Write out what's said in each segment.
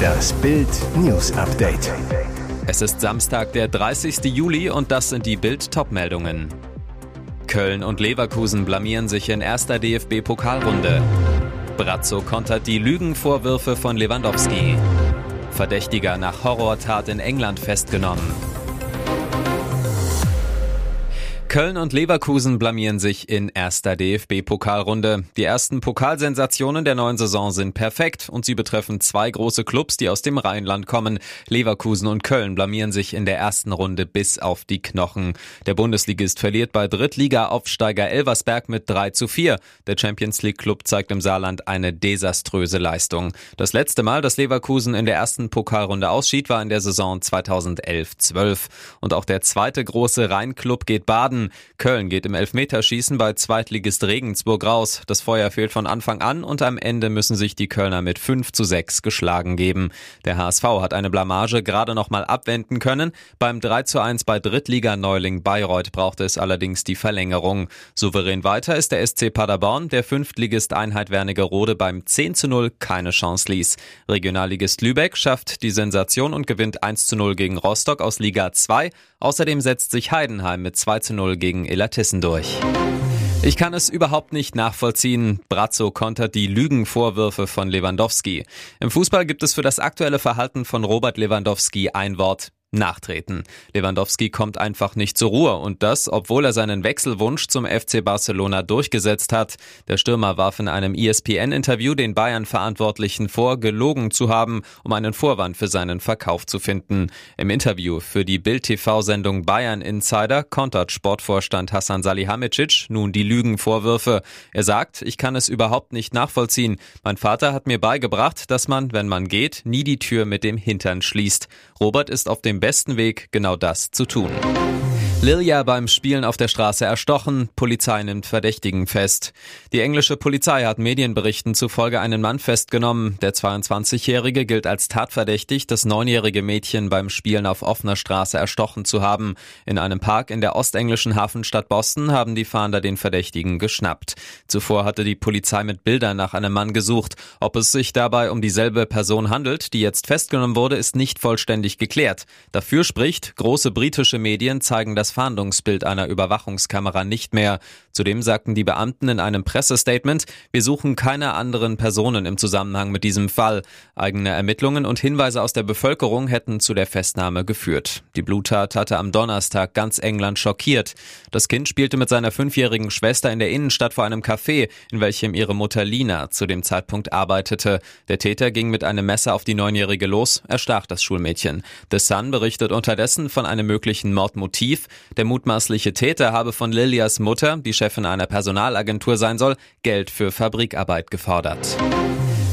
Das Bild News Update. Es ist Samstag, der 30. Juli und das sind die Bild Topmeldungen. Köln und Leverkusen blamieren sich in erster DFB-Pokalrunde. Brazzo kontert die Lügenvorwürfe von Lewandowski. Verdächtiger nach Horrortat in England festgenommen. Köln und Leverkusen blamieren sich in erster DFB-Pokalrunde. Die ersten Pokalsensationen der neuen Saison sind perfekt und sie betreffen zwei große Clubs, die aus dem Rheinland kommen. Leverkusen und Köln blamieren sich in der ersten Runde bis auf die Knochen. Der Bundesligist verliert bei Drittliga-Aufsteiger Elversberg mit 3 zu 4. Der Champions League Club zeigt im Saarland eine desaströse Leistung. Das letzte Mal, dass Leverkusen in der ersten Pokalrunde ausschied, war in der Saison 2011-12. Und auch der zweite große Rheinklub geht baden. Baden. Köln geht im Elfmeterschießen bei Zweitligist Regensburg raus. Das Feuer fehlt von Anfang an und am Ende müssen sich die Kölner mit 5 zu 6 geschlagen geben. Der HSV hat eine Blamage gerade noch mal abwenden können. Beim 3 zu 1 bei Drittliga-Neuling Bayreuth brauchte es allerdings die Verlängerung. Souverän weiter ist der SC Paderborn, der Fünftligist Einheit Wernigerode beim 10 zu 0 keine Chance ließ. Regionalligist Lübeck schafft die Sensation und gewinnt 1 zu 0 gegen Rostock aus Liga 2. Außerdem setzt sich Heidenheim mit 2 zu 0 0 gegen Illertissen durch. Ich kann es überhaupt nicht nachvollziehen. Brazzo kontert die Lügenvorwürfe von Lewandowski. Im Fußball gibt es für das aktuelle Verhalten von Robert Lewandowski ein Wort nachtreten. Lewandowski kommt einfach nicht zur Ruhe und das, obwohl er seinen Wechselwunsch zum FC Barcelona durchgesetzt hat. Der Stürmer warf in einem ESPN-Interview den Bayern-Verantwortlichen vor, gelogen zu haben, um einen Vorwand für seinen Verkauf zu finden. Im Interview für die Bild-TV-Sendung Bayern Insider kontert Sportvorstand Hassan Salihamidzic nun die Lügenvorwürfe. Er sagt, ich kann es überhaupt nicht nachvollziehen. Mein Vater hat mir beigebracht, dass man, wenn man geht, nie die Tür mit dem Hintern schließt. Robert ist auf dem besten Weg, genau das zu tun. Lilia beim Spielen auf der Straße erstochen, Polizei nimmt Verdächtigen fest. Die englische Polizei hat Medienberichten zufolge einen Mann festgenommen. Der 22-Jährige gilt als tatverdächtig, das neunjährige Mädchen beim Spielen auf offener Straße erstochen zu haben. In einem Park in der ostenglischen Hafenstadt Boston haben die Fahnder den Verdächtigen geschnappt. Zuvor hatte die Polizei mit Bildern nach einem Mann gesucht. Ob es sich dabei um dieselbe Person handelt, die jetzt festgenommen wurde, ist nicht vollständig geklärt. Dafür spricht, große britische Medien zeigen das Fahndungsbild einer Überwachungskamera nicht mehr. Zudem sagten die Beamten in einem Pressestatement, wir suchen keine anderen Personen im Zusammenhang mit diesem Fall. Eigene Ermittlungen und Hinweise aus der Bevölkerung hätten zu der Festnahme geführt. Die Bluttat hatte am Donnerstag ganz England schockiert. Das Kind spielte mit seiner fünfjährigen Schwester in der Innenstadt vor einem Café, in welchem ihre Mutter Lina zu dem Zeitpunkt arbeitete. Der Täter ging mit einem Messer auf die Neunjährige los, erstach das Schulmädchen. The Sun berichtet unterdessen von einem möglichen Mordmotiv. Der mutmaßliche Täter habe von Lilias Mutter, die Chefin einer Personalagentur sein soll, Geld für Fabrikarbeit gefordert.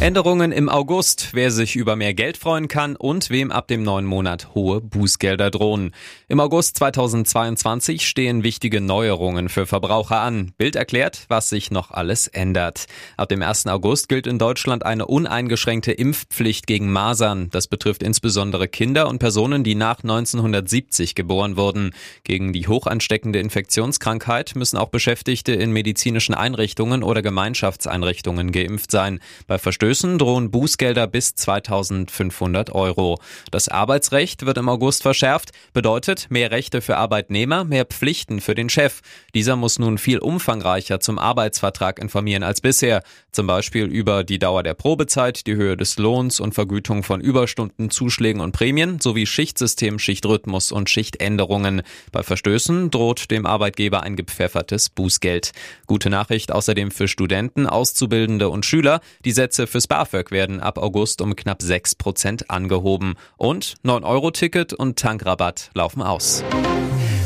Änderungen im August, wer sich über mehr Geld freuen kann und wem ab dem neuen Monat hohe Bußgelder drohen. Im August 2022 stehen wichtige Neuerungen für Verbraucher an. Bild erklärt, was sich noch alles ändert. Ab dem 1. August gilt in Deutschland eine uneingeschränkte Impfpflicht gegen Masern. Das betrifft insbesondere Kinder und Personen, die nach 1970 geboren wurden. Gegen die hochansteckende Infektionskrankheit müssen auch Beschäftigte in medizinischen Einrichtungen oder Gemeinschaftseinrichtungen geimpft sein. Bei Verstößen drohen Bußgelder bis 2500 Euro. Das Arbeitsrecht wird im August verschärft, bedeutet mehr Rechte für Arbeitnehmer, mehr Pflichten für den Chef. Dieser muss nun viel umfangreicher zum Arbeitsvertrag informieren als bisher, zum Beispiel über die Dauer der Probezeit, die Höhe des Lohns und Vergütung von Überstunden, Zuschlägen und Prämien sowie Schichtsystem, Schichtrhythmus und Schichtänderungen. Bei Verstößen droht dem Arbeitgeber ein gepfeffertes Bußgeld. Gute Nachricht außerdem für Studenten, Auszubildende und Schüler. Die Sätze fürs BAföG werden ab August um knapp 6 Prozent angehoben. Und 9-Euro-Ticket und Tankrabatt laufen aus.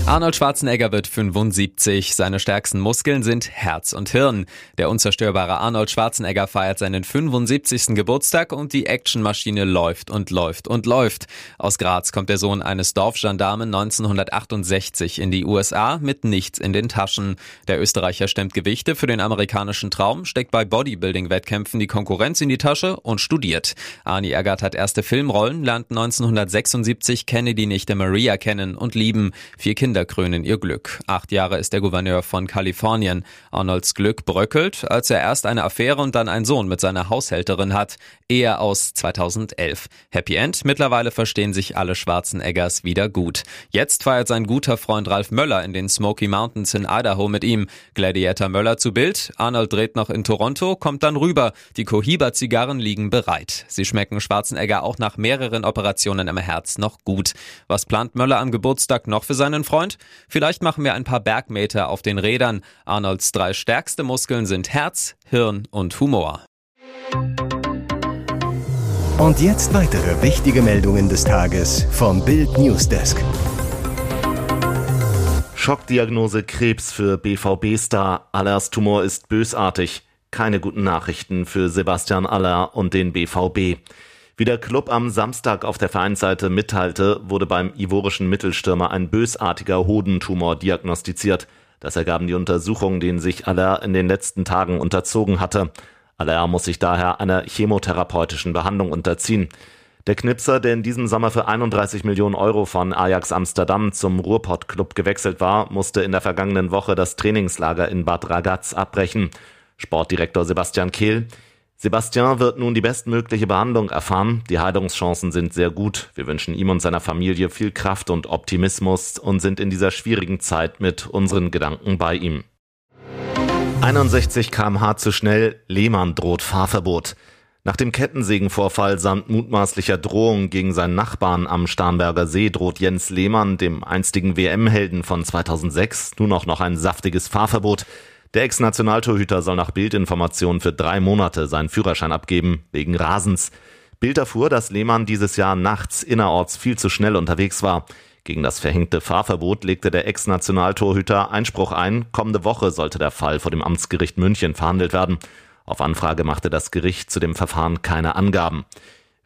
Arnold Schwarzenegger wird 75. Seine stärksten Muskeln sind Herz und Hirn. Der unzerstörbare Arnold Schwarzenegger feiert seinen 75. Geburtstag und die Actionmaschine läuft und läuft und läuft. Aus Graz kommt der Sohn eines Dorfgendarmen 1968 in die USA mit nichts in den Taschen. Der Österreicher stemmt Gewichte für den amerikanischen Traum, steckt bei Bodybuilding-Wettkämpfen die Konkurrenz in die Tasche und studiert. Arnie Eggert hat erste Filmrollen, lernt 1976 Kennedy nicht der Maria kennen und lieben. Vier Kinder Kinder krönen ihr Glück. Acht Jahre ist der Gouverneur von Kalifornien. Arnolds Glück bröckelt, als er erst eine Affäre und dann einen Sohn mit seiner Haushälterin hat. Ehe aus 2011. Happy End. Mittlerweile verstehen sich alle Schwarzeneggers wieder gut. Jetzt feiert sein guter Freund Ralf Möller in den Smoky Mountains in Idaho mit ihm. Gladiator Möller zu Bild. Arnold dreht noch in Toronto, kommt dann rüber. Die Cohiba-Zigarren liegen bereit. Sie schmecken Schwarzenegger auch nach mehreren Operationen im Herz noch gut. Was plant Möller am Geburtstag noch für seinen Freund? Vielleicht machen wir ein paar Bergmeter auf den Rädern. Arnolds drei stärkste Muskeln sind Herz, Hirn und Humor. Und jetzt weitere wichtige Meldungen des Tages vom Bild Newsdesk. Schockdiagnose Krebs für BVB-Star. Allers Tumor ist bösartig. Keine guten Nachrichten für Sebastian Aller und den BVB. Wie der Club am Samstag auf der Vereinsseite mitteilte, wurde beim ivorischen Mittelstürmer ein bösartiger Hodentumor diagnostiziert. Das ergaben die Untersuchungen, denen sich Aller in den letzten Tagen unterzogen hatte. Aller muss sich daher einer chemotherapeutischen Behandlung unterziehen. Der Knipser, der in diesem Sommer für 31 Millionen Euro von Ajax Amsterdam zum Ruhrpott-Club gewechselt war, musste in der vergangenen Woche das Trainingslager in Bad Ragaz abbrechen. Sportdirektor Sebastian Kehl. Sebastian wird nun die bestmögliche Behandlung erfahren. Die Heilungschancen sind sehr gut. Wir wünschen ihm und seiner Familie viel Kraft und Optimismus und sind in dieser schwierigen Zeit mit unseren Gedanken bei ihm. 61 kmh zu schnell, Lehmann droht Fahrverbot. Nach dem Kettensägenvorfall samt mutmaßlicher Drohung gegen seinen Nachbarn am Starnberger See droht Jens Lehmann, dem einstigen WM-Helden von 2006, nun auch noch ein saftiges Fahrverbot. Der Ex-Nationaltorhüter soll nach Bildinformationen für drei Monate seinen Führerschein abgeben, wegen Rasens. Bild erfuhr, dass Lehmann dieses Jahr nachts innerorts viel zu schnell unterwegs war. Gegen das verhängte Fahrverbot legte der Ex-Nationaltorhüter Einspruch ein. Kommende Woche sollte der Fall vor dem Amtsgericht München verhandelt werden. Auf Anfrage machte das Gericht zu dem Verfahren keine Angaben.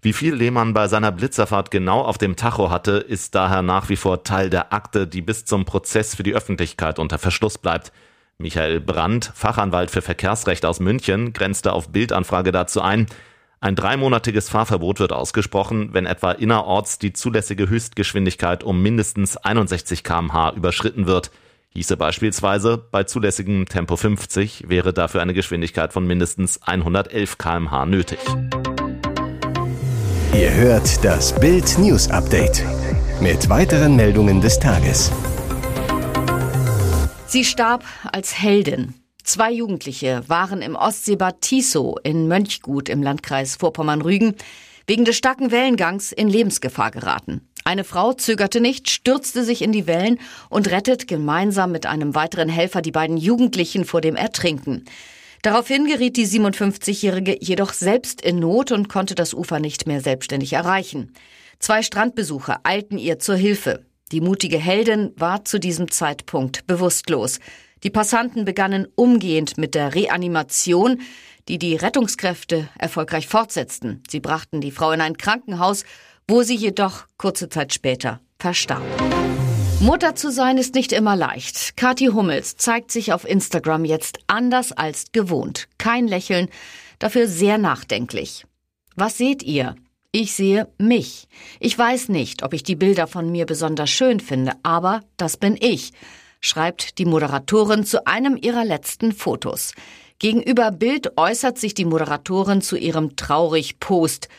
Wie viel Lehmann bei seiner Blitzerfahrt genau auf dem Tacho hatte, ist daher nach wie vor Teil der Akte, die bis zum Prozess für die Öffentlichkeit unter Verschluss bleibt. Michael Brandt, Fachanwalt für Verkehrsrecht aus München, grenzte auf Bildanfrage dazu ein, ein dreimonatiges Fahrverbot wird ausgesprochen, wenn etwa innerorts die zulässige Höchstgeschwindigkeit um mindestens 61 kmh überschritten wird. Hieße beispielsweise, bei zulässigem Tempo 50 wäre dafür eine Geschwindigkeit von mindestens 111 kmh nötig. Ihr hört das Bild News Update mit weiteren Meldungen des Tages. Sie starb als Heldin. Zwei Jugendliche waren im Ostseebad Tiso in Mönchgut im Landkreis Vorpommern-Rügen wegen des starken Wellengangs in Lebensgefahr geraten. Eine Frau zögerte nicht, stürzte sich in die Wellen und rettet gemeinsam mit einem weiteren Helfer die beiden Jugendlichen vor dem Ertrinken. Daraufhin geriet die 57-Jährige jedoch selbst in Not und konnte das Ufer nicht mehr selbstständig erreichen. Zwei Strandbesucher eilten ihr zur Hilfe. Die mutige Heldin war zu diesem Zeitpunkt bewusstlos. Die Passanten begannen umgehend mit der Reanimation, die die Rettungskräfte erfolgreich fortsetzten. Sie brachten die Frau in ein Krankenhaus, wo sie jedoch kurze Zeit später verstarb. Mutter zu sein ist nicht immer leicht. Kathi Hummels zeigt sich auf Instagram jetzt anders als gewohnt. Kein Lächeln, dafür sehr nachdenklich. Was seht ihr? Ich sehe mich. Ich weiß nicht, ob ich die Bilder von mir besonders schön finde, aber das bin ich, schreibt die Moderatorin zu einem ihrer letzten Fotos. Gegenüber Bild äußert sich die Moderatorin zu ihrem traurig Post.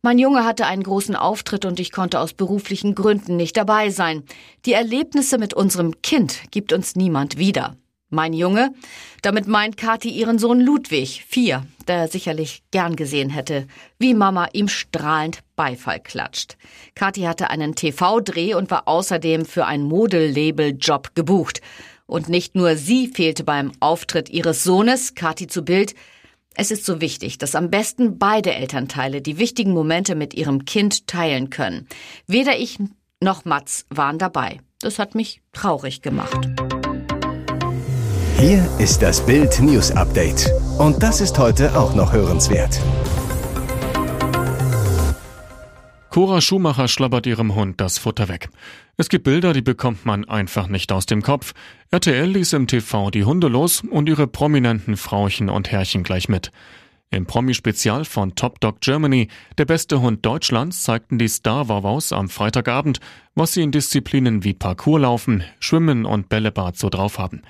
Mein Junge hatte einen großen Auftritt und ich konnte aus beruflichen Gründen nicht dabei sein. Die Erlebnisse mit unserem Kind gibt uns niemand wieder. Mein Junge, damit meint Kathi ihren Sohn Ludwig, vier, der sicherlich gern gesehen hätte, wie Mama ihm strahlend Beifall klatscht. Kathi hatte einen TV-Dreh und war außerdem für ein Modelabel-Job gebucht. Und nicht nur sie fehlte beim Auftritt ihres Sohnes, Kathi zu Bild. Es ist so wichtig, dass am besten beide Elternteile die wichtigen Momente mit ihrem Kind teilen können. Weder ich noch Mats waren dabei. Das hat mich traurig gemacht. Hier ist das Bild News Update. Und das ist heute auch noch hörenswert. Cora Schumacher schlabbert ihrem Hund das Futter weg. Es gibt Bilder, die bekommt man einfach nicht aus dem Kopf. RTL ließ im TV die Hunde los und ihre prominenten Frauchen und Herrchen gleich mit. Im Promi-Spezial von Top Dog Germany, der beste Hund Deutschlands, zeigten die Star-Wawaus am Freitagabend, was sie in Disziplinen wie Parkourlaufen, Schwimmen und Bällebad so drauf haben.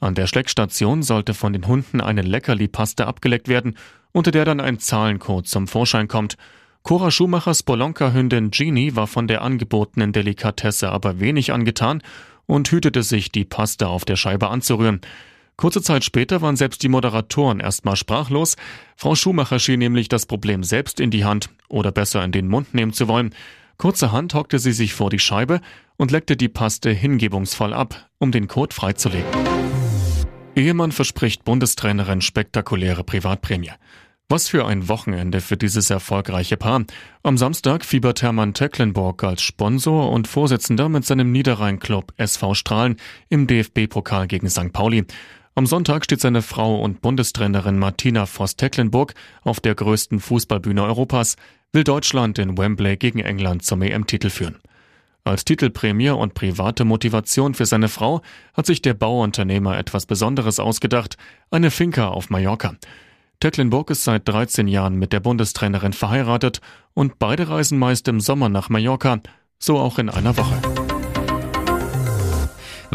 An der Schleckstation sollte von den Hunden eine Leckerli-Paste abgeleckt werden, unter der dann ein Zahlencode zum Vorschein kommt. Cora Schumachers Bolonka-Hündin Genie war von der angebotenen Delikatesse aber wenig angetan und hütete sich, die Paste auf der Scheibe anzurühren. Kurze Zeit später waren selbst die Moderatoren erstmal sprachlos. Frau Schumacher schien nämlich das Problem selbst in die Hand oder besser in den Mund nehmen zu wollen. Kurzerhand hockte sie sich vor die Scheibe und leckte die Paste hingebungsvoll ab, um den Code freizulegen. Ehemann verspricht Bundestrainerin spektakuläre Privatprämie. Was für ein Wochenende für dieses erfolgreiche Paar. Am Samstag fiebert Hermann Tecklenburg als Sponsor und Vorsitzender mit seinem Niederrhein-Club SV Strahlen im DFB-Pokal gegen St. Pauli. Am Sonntag steht seine Frau und Bundestrainerin Martina Voss-Tecklenburg auf der größten Fußballbühne Europas, will Deutschland in Wembley gegen England zum EM-Titel führen. Als Titelprämie und private Motivation für seine Frau hat sich der Bauunternehmer etwas Besonderes ausgedacht, eine Finca auf Mallorca. Tecklenburg ist seit 13 Jahren mit der Bundestrainerin verheiratet und beide reisen meist im Sommer nach Mallorca, so auch in einer Woche.